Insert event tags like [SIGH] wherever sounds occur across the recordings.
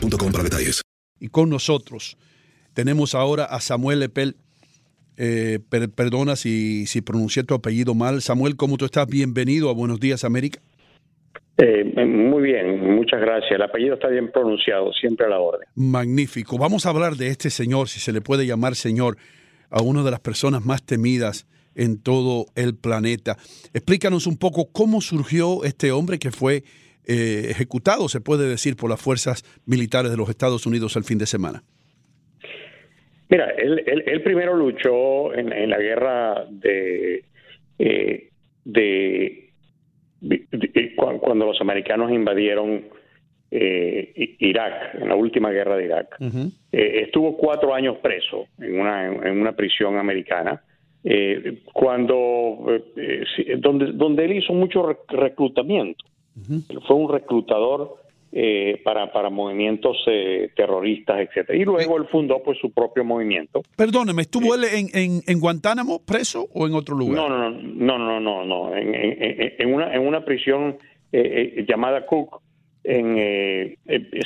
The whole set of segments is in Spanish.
para detalles. Y con nosotros tenemos ahora a Samuel Lepel. Eh, per- perdona si, si pronuncié tu apellido mal. Samuel, ¿cómo tú estás? Bienvenido a Buenos Días, América. Eh, muy bien, muchas gracias. El apellido está bien pronunciado, siempre a la orden. Magnífico. Vamos a hablar de este señor, si se le puede llamar señor, a una de las personas más temidas en todo el planeta. Explícanos un poco cómo surgió este hombre que fue eh, ejecutado, se puede decir, por las fuerzas militares de los Estados Unidos el fin de semana. Mira, él, él, él primero luchó en, en la guerra de, eh, de, de- de- cu- cuando los americanos invadieron eh, Irak, en la última guerra de Irak. Eh, estuvo cuatro años preso en una, en una prisión americana, cuando donde, donde él hizo mucho rec- fue un reclutador eh, para, para movimientos eh, terroristas, etcétera. Y luego él fundó pues su propio movimiento. Perdóneme, ¿estuvo él en, en- en Guantánamo preso o en otro lugar? No, no, no, no, no, no, no. En, en- en una, en una prisión eh, eh, llamada Cook, en, eh,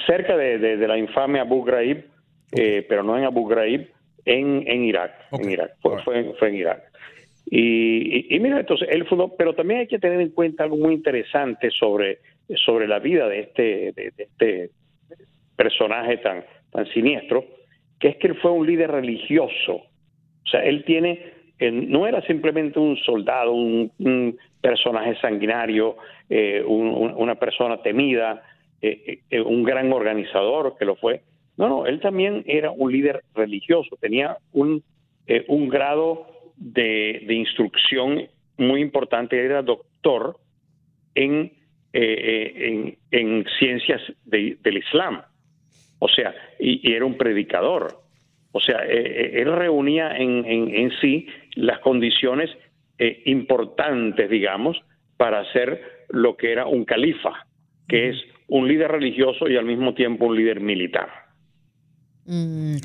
cerca de, de- de la infame Abu Ghraib, eh, pero no en Abu Ghraib, en, en Irak. En Irak. Fue, fue, fue en Irak. Y, mira, entonces él fundó, pero también hay que tener en cuenta algo muy interesante sobre, sobre la vida de este, de, este personaje tan, tan siniestro, que es que él fue un líder religioso. O sea, él tiene, no era simplemente un soldado, un, un personaje sanguinario, eh, un- un- una persona temida, eh, eh, un gran organizador que lo fue. No, no, él también era un líder religioso, tenía un, un grado de, de instrucción muy importante, era doctor en, eh, eh, en, en ciencias de- del Islam. O sea, y, y era un predicador. O sea, eh, él reunía en, en, en sí las condiciones eh, importantes, digamos, para ser lo que era un califa, que es un líder religioso y al mismo tiempo un líder militar. Mm.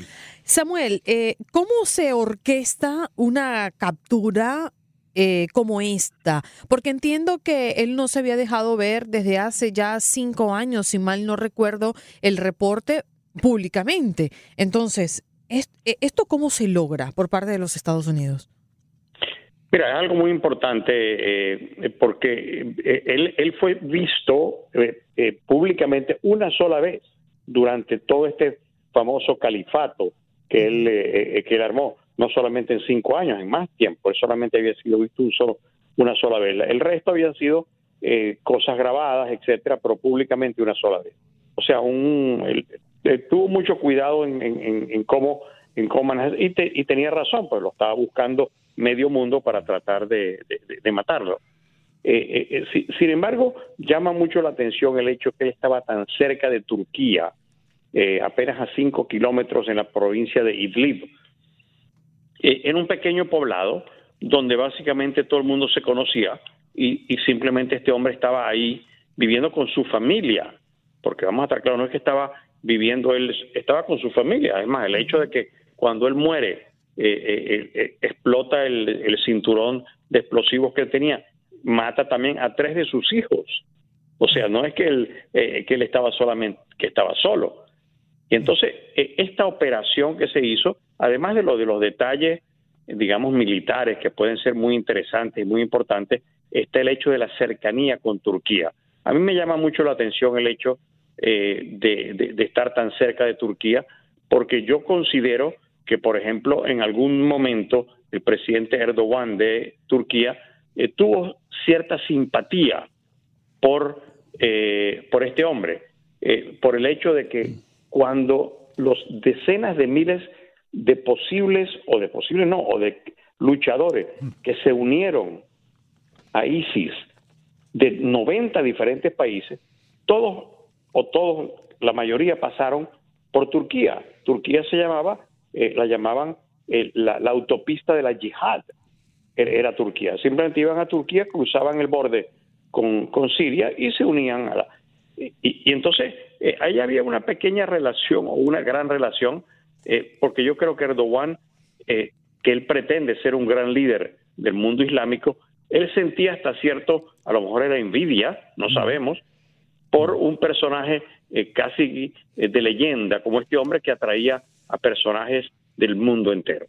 Samuel, eh, ¿cómo se orquesta una captura eh, como esta? Porque entiendo que él no se había dejado ver desde hace ya cinco años, si mal no recuerdo, el reporte públicamente. Entonces, ¿es- eh, ¿esto cómo se logra por parte de los Estados Unidos? Mira, es algo muy importante eh, porque él, él fue visto eh, públicamente una sola vez durante todo este famoso califato que él, eh, eh, que él armó, no solamente en cinco años, en más tiempo, él solamente había sido visto un solo, una sola vez. El resto habían sido eh, cosas grabadas, etcétera, pero públicamente una sola vez. O sea, un, él- él tuvo mucho cuidado en, en- cómo en cómo manejar, y, te- y tenía razón, pues lo estaba buscando medio mundo para tratar de, de- de- de matarlo. Eh, eh, si- sin embargo, llama mucho la atención el hecho que él estaba tan cerca de Turquía, eh, apenas a cinco kilómetros en la provincia de Idlib, eh, en un pequeño poblado donde básicamente todo el mundo se conocía y, y simplemente este hombre estaba ahí viviendo con su familia, porque vamos a estar claros, no es que estaba viviendo él, estaba con su familia. Además, el hecho de que cuando él muere eh, eh, eh, explota el, el cinturón de explosivos que tenía, mata también a tres de sus hijos. O sea, no es que él, eh, que él estaba solamente, que estaba solo. Y entonces, eh, esta operación que se hizo, además de lo de los detalles, digamos, militares, que pueden ser muy interesantes y muy importantes, está el hecho de la cercanía con Turquía. A mí me llama mucho la atención el hecho eh, de estar tan cerca de Turquía, porque yo considero que, por ejemplo, en algún momento el presidente Erdogan de Turquía eh, tuvo cierta simpatía por, eh, por este hombre, eh, por el hecho de que cuando los decenas de miles de posibles, o de posibles no, o de luchadores que se unieron a ISIS de 90 diferentes países, todos o todos, la mayoría pasaron por Turquía. Turquía se llamaba, eh, la llamaban eh, la, la autopista de la yihad, era, era Turquía. Simplemente iban a Turquía, cruzaban el borde con, con Siria y se unían a la... Y entonces eh, ahí había una pequeña relación o una gran relación, eh, porque yo creo que Erdogan, eh, que él pretende ser un gran líder del mundo islámico, él sentía hasta cierto, a lo mejor era envidia, no sabemos, por un personaje casi de leyenda, como este hombre que atraía a personajes del mundo entero.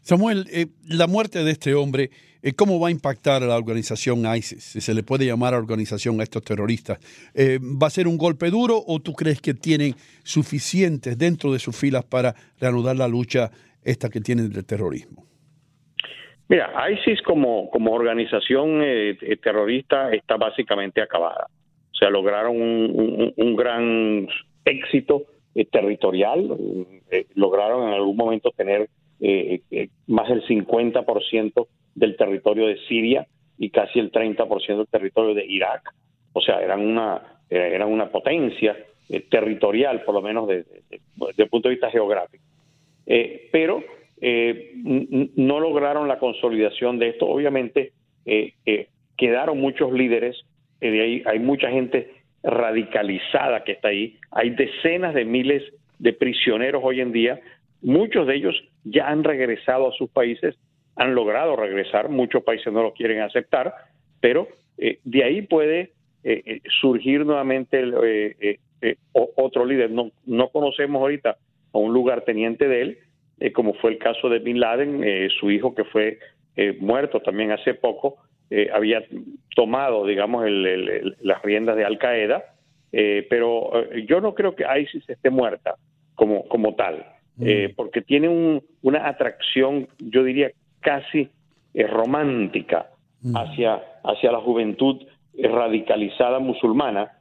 Samuel, la muerte de este hombre, ¿cómo va a impactar a la organización ISIS? Si se le puede llamar a organización a estos terroristas. Eh, ¿Va a ser un golpe duro o tú crees que tienen suficientes dentro de sus filas para reanudar la lucha esta que tienen del terrorismo? Mira, ISIS como, como organización eh, eh, terrorista está básicamente acabada. O sea, lograron un, gran éxito eh, territorial, eh, lograron en algún momento tener eh, eh, más del 50% del territorio de Siria y casi el 30% del territorio de Irak. O sea, eran una, eh, eran una potencia eh, territorial, por lo menos de- de- de- desde el punto de vista geográfico. Eh, pero no lograron la consolidación de esto. Obviamente quedaron muchos líderes, de ahí hay mucha gente radicalizada que está ahí, hay decenas de miles de prisioneros hoy en día, muchos de ellos ya han regresado a sus países, han logrado regresar, muchos países no lo quieren aceptar, pero eh, de ahí puede eh, eh, surgir nuevamente el, eh, otro líder. No, no conocemos ahorita a un lugarteniente de él, como fue el caso de Bin Laden, eh, su hijo que fue eh, muerto también hace poco, había tomado, digamos, el- las riendas de Al Qaeda, eh, pero yo no creo que ISIS esté muerta como, como tal, eh, porque tiene un- una atracción, yo diría, casi eh, romántica hacia, hacia la juventud eh, radicalizada musulmana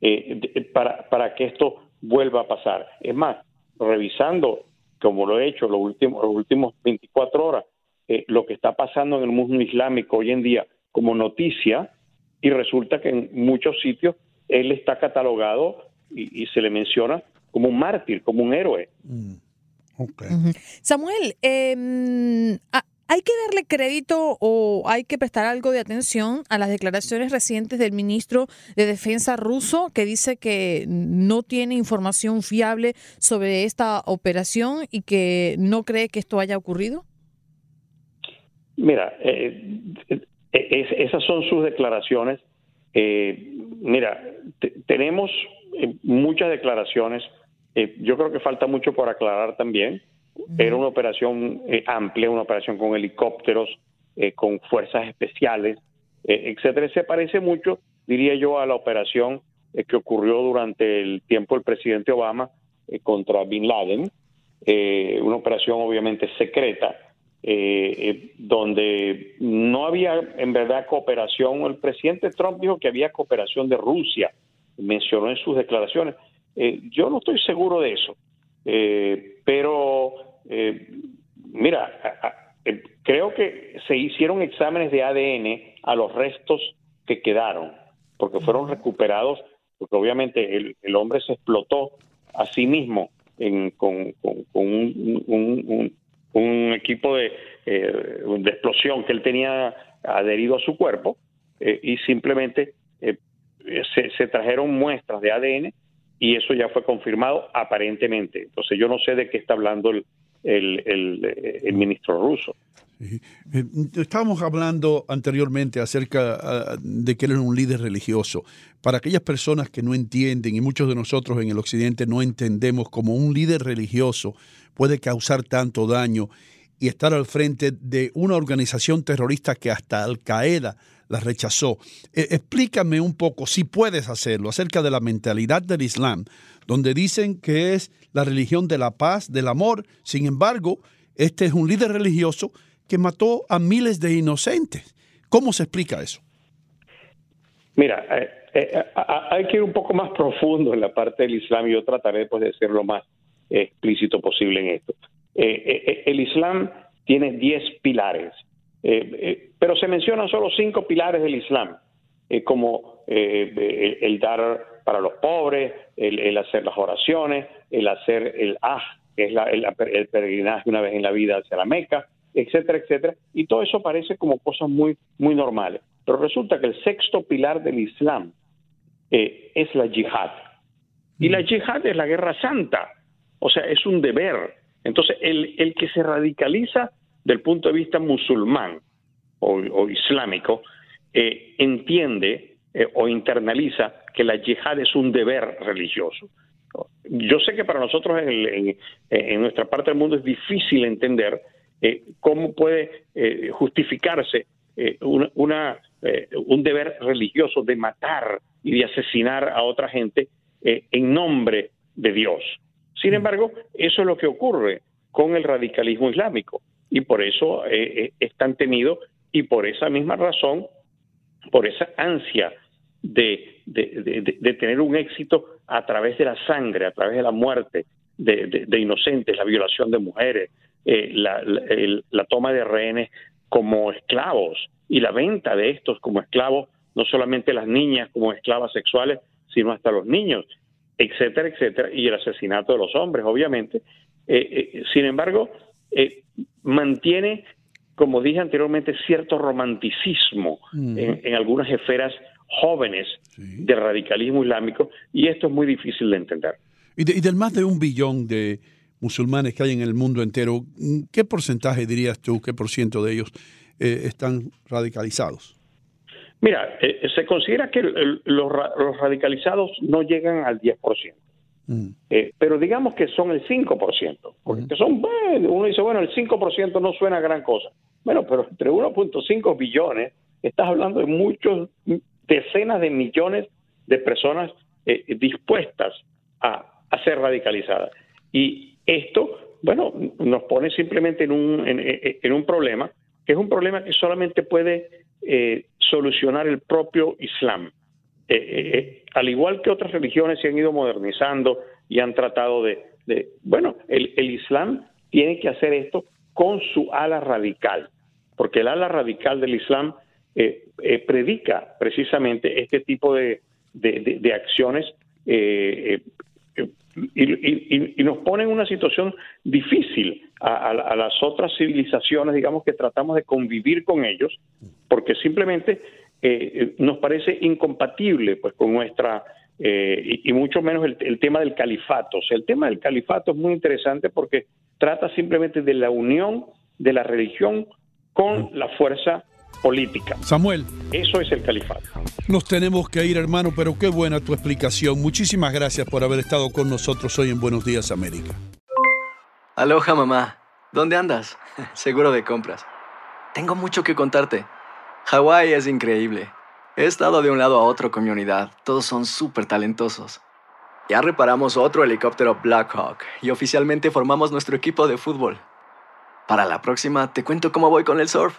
eh, de- para, para que esto vuelva a pasar. Es más, revisando, como lo he hecho los últimos, los últimos 24 horas, eh, lo que está pasando en el mundo islámico hoy en día como noticia, y resulta que en muchos sitios él está catalogado y, y se le menciona como un mártir, como un héroe. Ujú. Samuel, eh, ¿ha- ¿hay que darle crédito o hay que prestar algo de atención a las declaraciones recientes del ministro de Defensa ruso que dice que no tiene información fiable sobre esta operación y que no cree que esto haya ocurrido? Mira, eh, eh, es- esas son sus declaraciones. Eh, mira, te- tenemos muchas declaraciones. Yo creo que falta mucho por aclarar también. Era una operación eh, amplia, una operación con helicópteros, eh, con fuerzas especiales, eh, etcétera. Se parece mucho, diría yo, a la operación eh, que ocurrió durante el tiempo del presidente Obama eh, contra Bin Laden, una operación obviamente secreta, donde no había en verdad cooperación. El presidente Trump dijo que había cooperación de Rusia, mencionó en sus declaraciones. Yo no estoy seguro de eso, Eh, pero eh, mira, a- a- eh, creo que se hicieron exámenes de ADN a los restos que quedaron, porque fueron recuperados, porque obviamente el, el hombre se explotó a sí mismo en, con, con- con un, un- un- un equipo de, eh, de explosión que él tenía adherido a su cuerpo eh, y simplemente eh, se, se trajeron muestras de ADN y eso ya fue confirmado aparentemente. Entonces yo no sé de qué está hablando el, el, el- el ministro ruso. Eh, Estábamos hablando anteriormente acerca ah, de que él era un líder religioso. Para aquellas personas que no entienden, y muchos de nosotros en el occidente no entendemos cómo un líder religioso puede causar tanto daño y estar al frente de una organización terrorista que hasta Al Qaeda la rechazó. Eh, explícame un poco, si puedes hacerlo, acerca de la mentalidad del Islam, donde dicen que es la religión de la paz, del amor. Sin embargo, este es un líder religioso que mató a miles de inocentes. ¿Cómo se explica eso? Mira, eh, eh, hay que ir un poco más profundo en la parte del Islam y yo trataré pues, de ser lo más eh, explícito posible en esto. Islam tiene 10 pilares, eh, eh, pero se mencionan solo cinco pilares del Islam, eh, como el dar para los pobres, el, el hacer las oraciones, el hacer el aj, que es la- el, el peregrinaje una vez en la vida hacia la Meca, etcétera, etcétera. Y todo eso parece como cosas muy, muy normales. Pero resulta que el sexto pilar del Islam es la yihad. Y la yihad es la guerra santa. O sea, es un deber. Entonces, el, el que se radicaliza del punto de vista musulmán o, islámico, eh, entiende eh, o internaliza que la yihad es un deber religioso. Yo sé que para nosotros en, en- nuestra parte del mundo es difícil entender eh, cómo puede justificarse un deber religioso de matar y de asesinar a otra gente en nombre de Dios. Sin embargo, eso es lo que ocurre con el radicalismo islámico y por eso eh, eh, es tan temido y por esa misma razón, por esa ansia de, de- de- de- de tener un éxito a través de la sangre, a través de la muerte de, inocentes, la violación de mujeres, eh, la, la- el- la toma de rehenes como esclavos y la venta de estos como esclavos, no solamente las niñas como esclavas sexuales, sino hasta los niños, etcétera, etcétera, y el asesinato de los hombres, obviamente. Eh, eh, sin embargo, eh, mantiene, como dije anteriormente, cierto romanticismo Mm. en, en algunas esferas jóvenes del radicalismo islámico, y esto es muy difícil de entender. Y, de- y del más de un billón de musulmanes que hay en el mundo entero, ¿qué porcentaje dirías tú, qué por ciento de ellos están radicalizados? Mira, eh, se considera que el- el- los, los radicalizados no llegan al 10%. Mm. Eh, pero digamos que son el 5%, porque que son, bueno, uno dice, bueno, el 5% no suena a gran cosa. Bueno, pero entre 1.5 billones, estás hablando de muchos, decenas de millones de personas eh, dispuestas a, a ser radicalizadas. Y esto, bueno, nos pone simplemente en un, en un problema, que es un problema que solamente puede eh, solucionar el propio Islam. Eh, eh, eh, al igual que otras religiones se han ido modernizando y han tratado de, bueno, el, Islam tiene que hacer esto con su ala radical, porque el ala radical del Islam predica precisamente este tipo de, acciones eh, y, y- y- nos pone en una situación difícil a, las otras civilizaciones, digamos, que tratamos de convivir con ellos, porque simplemente eh, nos parece incompatible pues con nuestra eh, y, y mucho menos el, el tema del califato. O sea, el tema del califato es muy interesante porque trata simplemente de la unión de la religión con la fuerza política. Samuel. Eso es el califato. Nos tenemos que ir, hermano, pero qué buena tu explicación. Muchísimas gracias por haber estado con nosotros hoy en Buenos Días América. Aloha, mamá. ¿Dónde andas? [LAUGHS] Seguro de compras. Tengo mucho que contarte. Hawái es increíble. He estado de un lado a otro con mi unidad. Todos son súper talentosos. Ya reparamos otro helicóptero Blackhawk y oficialmente formamos nuestro equipo de fútbol. Para la próxima te cuento cómo voy con el surf